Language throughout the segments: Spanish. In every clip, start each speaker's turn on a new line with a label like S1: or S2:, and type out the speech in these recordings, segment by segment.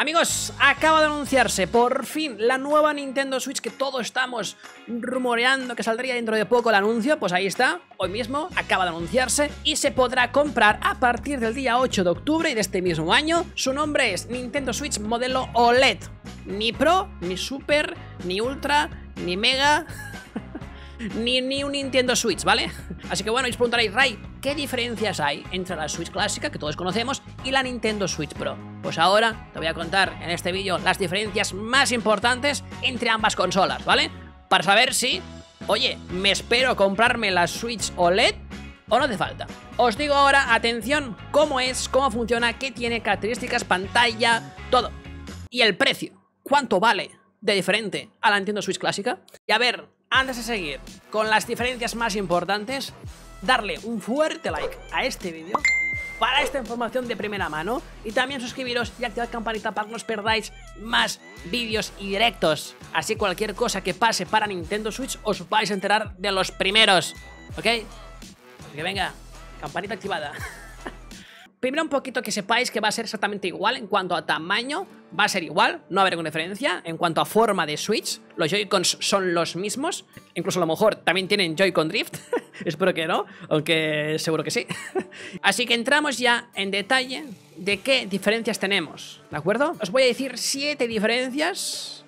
S1: Amigos, acaba de anunciarse por fin la nueva Nintendo Switch que todos estamos rumoreando que saldría dentro de poco el anuncio, pues ahí está, hoy mismo acaba de anunciarse y se podrá comprar a partir del día 8 de octubre de este mismo año. Su nombre es Nintendo Switch modelo OLED, ni Pro, ni Super, ni Ultra, ni Mega... ni, ni un Nintendo Switch, ¿vale? Así que bueno, os preguntaréis, Ray, ¿qué diferencias hay entre la Switch clásica, que todos conocemos, y la Nintendo Switch Pro? Pues ahora te voy a contar en este vídeo las diferencias más importantes entre ambas consolas, ¿vale? Para saber si, oye, me espero comprarme la Switch OLED o no hace falta. Os digo ahora, atención, cómo es, cómo funciona, qué tiene características, pantalla, todo. Y el precio, cuánto vale de diferente a la Nintendo Switch clásica. Y a ver, antes de seguir con las diferencias más importantes, darle un fuerte like a este vídeo para esta información de primera mano y también suscribiros y activar campanita para que no os perdáis más vídeos y directos. Así cualquier cosa que pase para Nintendo Switch os vais a enterar de los primeros, ¿ok? Que venga, campanita activada. Primero un poquito que sepáis que va a ser exactamente igual en cuanto a tamaño, va a ser igual, no va a haber ninguna diferencia. En cuanto a forma de Switch, los Joy-Cons son los mismos, incluso a lo mejor también tienen Joy-Con Drift, espero que no, aunque seguro que sí. Así que entramos ya en detalle de qué diferencias tenemos, ¿de acuerdo? Os voy a decir siete diferencias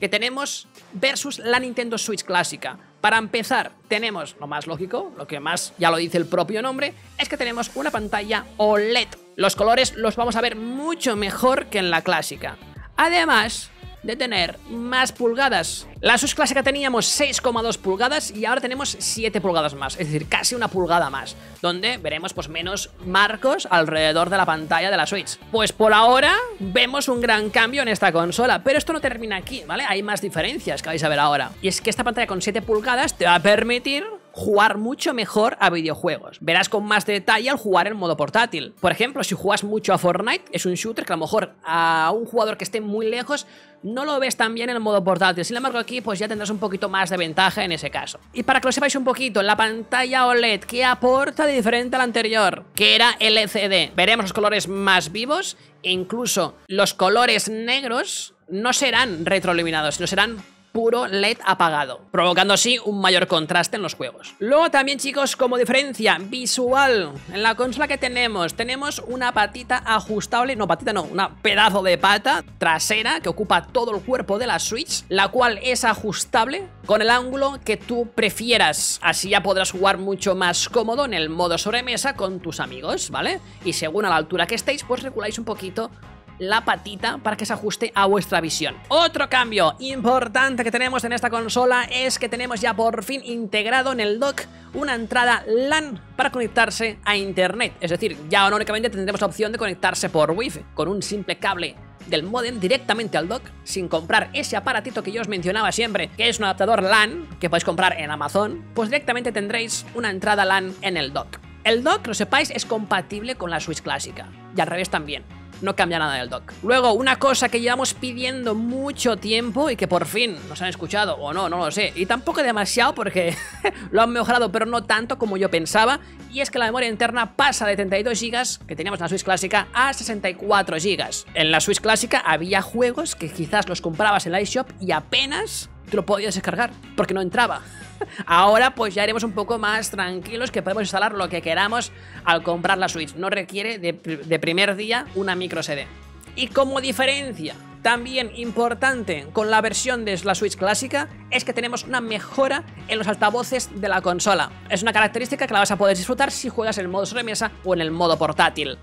S1: que tenemos versus la Nintendo Switch clásica. Para empezar, tenemos lo más lógico, lo que más ya lo dice el propio nombre, es que tenemos una pantalla OLED. Los colores los vamos a ver mucho mejor que en la clásica. Además, de tener más pulgadas. La Switch clásica teníamos 6,2 pulgadas y ahora tenemos 7 pulgadas más, es decir, casi una pulgada más, donde veremos pues menos marcos alrededor de la pantalla de la Switch. Pues por ahora vemos un gran cambio en esta consola, pero esto no termina aquí, ¿vale? Hay más diferencias que vais a ver ahora. Y es que esta pantalla con 7 pulgadas te va a permitir jugar mucho mejor a videojuegos. Verás con más detalle al jugar en modo portátil. Por ejemplo, si juegas mucho a Fortnite, es un shooter que a lo mejor a un jugador que esté muy lejos no lo ves tan bien en el modo portátil. Sin embargo, aquí pues ya tendrás un poquito más de ventaja en ese caso. Y para que lo sepáis un poquito, la pantalla OLED, ¿qué aporta de diferente a la anterior? Que era LCD. Veremos los colores más vivos e incluso los colores negros no serán retroiluminados, sino serán puro LED apagado, provocando así un mayor contraste en los juegos. Luego también chicos, como diferencia visual, en la consola que tenemos, tenemos una patita ajustable, no patita no, una pedazo de pata trasera que ocupa todo el cuerpo de la Switch, la cual es ajustable con el ángulo que tú prefieras, así ya podrás jugar mucho más cómodo en el modo sobremesa con tus amigos, ¿vale? Y según a la altura que estéis, pues reguláis un poquito la patita para que se ajuste a vuestra visión. Otro cambio importante que tenemos en esta consola es que tenemos ya por fin integrado en el dock una entrada LAN para conectarse a internet. Es decir, ya únicamente tendremos la opción de conectarse por Wi-Fi con un simple cable del modem directamente al dock sin comprar ese aparatito que yo os mencionaba siempre, que es un adaptador LAN que podéis comprar en Amazon, pues directamente tendréis una entrada LAN en el dock. El dock, lo sepáis, es compatible con la Switch clásica y al revés también no cambia nada del dock. Luego, una cosa que llevamos pidiendo mucho tiempo y que por fin nos han escuchado, o no, no lo sé, y tampoco demasiado porque lo han mejorado, pero no tanto como yo pensaba, y es que la memoria interna pasa de 32 GB que teníamos en la Switch clásica a 64 GB. En la Switch clásica había juegos que quizás los comprabas en la eShop y apenas te lo podías descargar porque no entraba. Ahora pues ya iremos un poco más tranquilos que podemos instalar lo que queramos al comprar la Switch. No requiere de, de primer día una micro SD. Y como diferencia también importante con la versión de la Switch clásica es que tenemos una mejora en los altavoces de la consola. Es una característica que la vas a poder disfrutar si juegas en el modo sobremesa o en el modo portátil.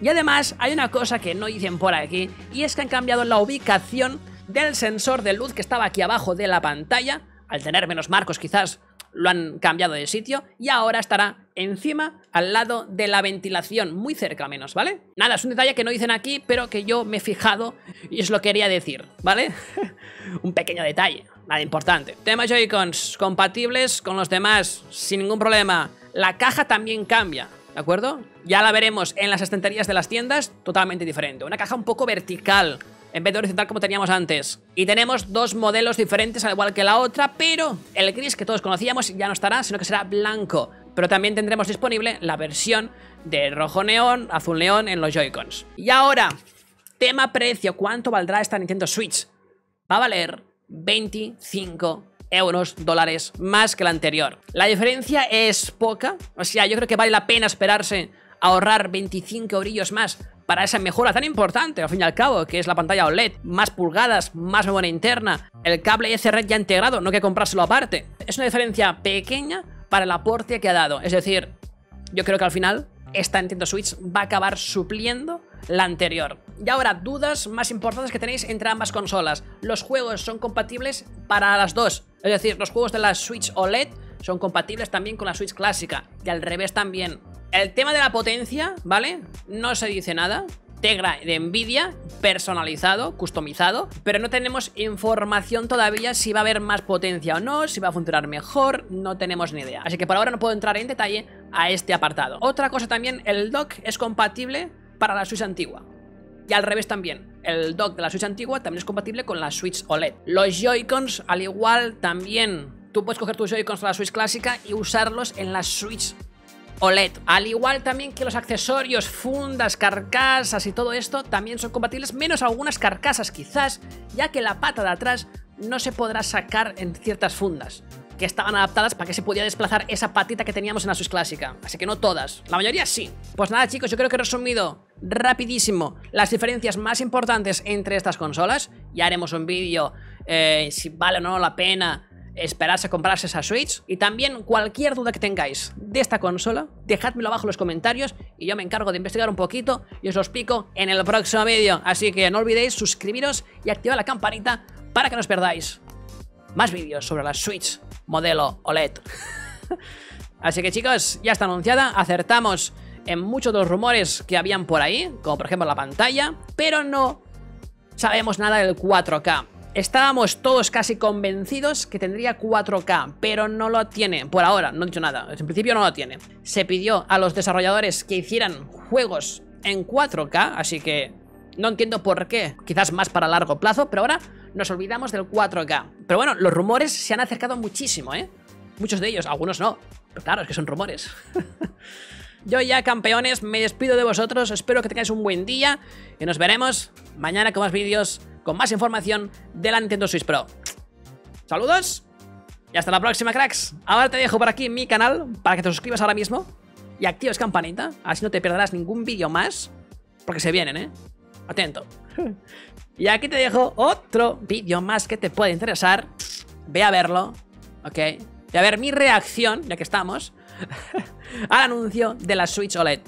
S1: Y además hay una cosa que no dicen por aquí y es que han cambiado la ubicación del sensor de luz que estaba aquí abajo de la pantalla al tener menos marcos quizás lo han cambiado de sitio y ahora estará encima al lado de la ventilación, muy cerca menos, ¿vale? Nada, es un detalle que no dicen aquí, pero que yo me he fijado y os lo quería decir, ¿vale? un pequeño detalle, nada importante. Tema Joy-Cons compatibles con los demás sin ningún problema. La caja también cambia, ¿de acuerdo? Ya la veremos en las estanterías de las tiendas, totalmente diferente. Una caja un poco vertical, en vez de horizontal como teníamos antes. Y tenemos dos modelos diferentes al igual que la otra, pero el gris que todos conocíamos ya no estará, sino que será blanco. Pero también tendremos disponible la versión de rojo neón, azul neón en los Joy-Cons. Y ahora, Tema precio, ¿cuánto valdrá esta Nintendo Switch? Va a valer 25 euros, dólares, más que la anterior. La diferencia es poca, o sea, yo creo que vale la pena esperarse ahorrar 25 eurillos más para esa mejora tan importante, al fin y al cabo, que es la pantalla OLED, más pulgadas, más memoria interna, el cable Ethernet ya integrado, no que comprárselo aparte. Es una diferencia pequeña para el aporte que ha dado, es decir, yo creo que al final esta Nintendo Switch va a acabar supliendo la anterior. Y ahora, dudas más importantes que tenéis entre ambas consolas. Los juegos son compatibles para las dos. Es decir, los juegos de la Switch OLED son compatibles también con la Switch clásica. Y al revés también. El tema de la potencia, ¿vale? No se dice nada. Tegra de Nvidia, personalizado, customizado, pero no tenemos información todavía si va a haber más potencia o no, si va a funcionar mejor, no tenemos ni idea. Así que por ahora no puedo entrar en detalle a este apartado. Otra cosa también, el dock es compatible para la Switch antigua. Y al revés también, el dock de la Switch antigua también es compatible con la Switch OLED. Los Joy-Cons, al igual, también tú puedes coger tus Joy-Cons de la Switch clásica y usarlos en la Switch OLED. Al igual también que los accesorios, fundas, carcasas y todo esto también son compatibles, menos algunas carcasas quizás, ya que la pata de atrás no se podrá sacar en ciertas fundas que estaban adaptadas para que se pudiera desplazar esa patita que teníamos en Switch clásica. Así que no todas, la mayoría sí. Pues nada chicos, yo creo que he resumido rapidísimo las diferencias más importantes entre estas consolas. Ya haremos un vídeo eh, si vale o no la pena esperarse a comprarse esa Switch. Y también cualquier duda que tengáis de esta consola, dejádmelo abajo en los comentarios y yo me encargo de investigar un poquito y os lo explico en el próximo vídeo. Así que no olvidéis suscribiros y activar la campanita para que no os perdáis más vídeos sobre la Switch modelo OLED. Así que chicos, ya está anunciada, acertamos en muchos de los rumores que habían por ahí, como por ejemplo la pantalla, pero no sabemos nada del 4K. Estábamos todos casi convencidos que tendría 4K, pero no lo tiene, por ahora, no he dicho nada, en principio no lo tiene. Se pidió a los desarrolladores que hicieran juegos en 4K, así que no entiendo por qué, quizás más para largo plazo, pero ahora nos olvidamos del 4K. Pero bueno, los rumores se han acercado muchísimo, ¿eh? Muchos de ellos, algunos no, pero claro, es que son rumores. Yo ya, campeones, me despido de vosotros, espero que tengáis un buen día y nos veremos mañana con más vídeos con más información de la Nintendo Switch Pro. Saludos y hasta la próxima, cracks. Ahora te dejo por aquí mi canal para que te suscribas ahora mismo y actives campanita, así no te perderás ningún vídeo más, porque se vienen, ¿eh? Atento. Y aquí te dejo otro vídeo más que te puede interesar. Ve a verlo, ¿ok? Ve a ver mi reacción, ya que estamos, al anuncio de la Switch OLED.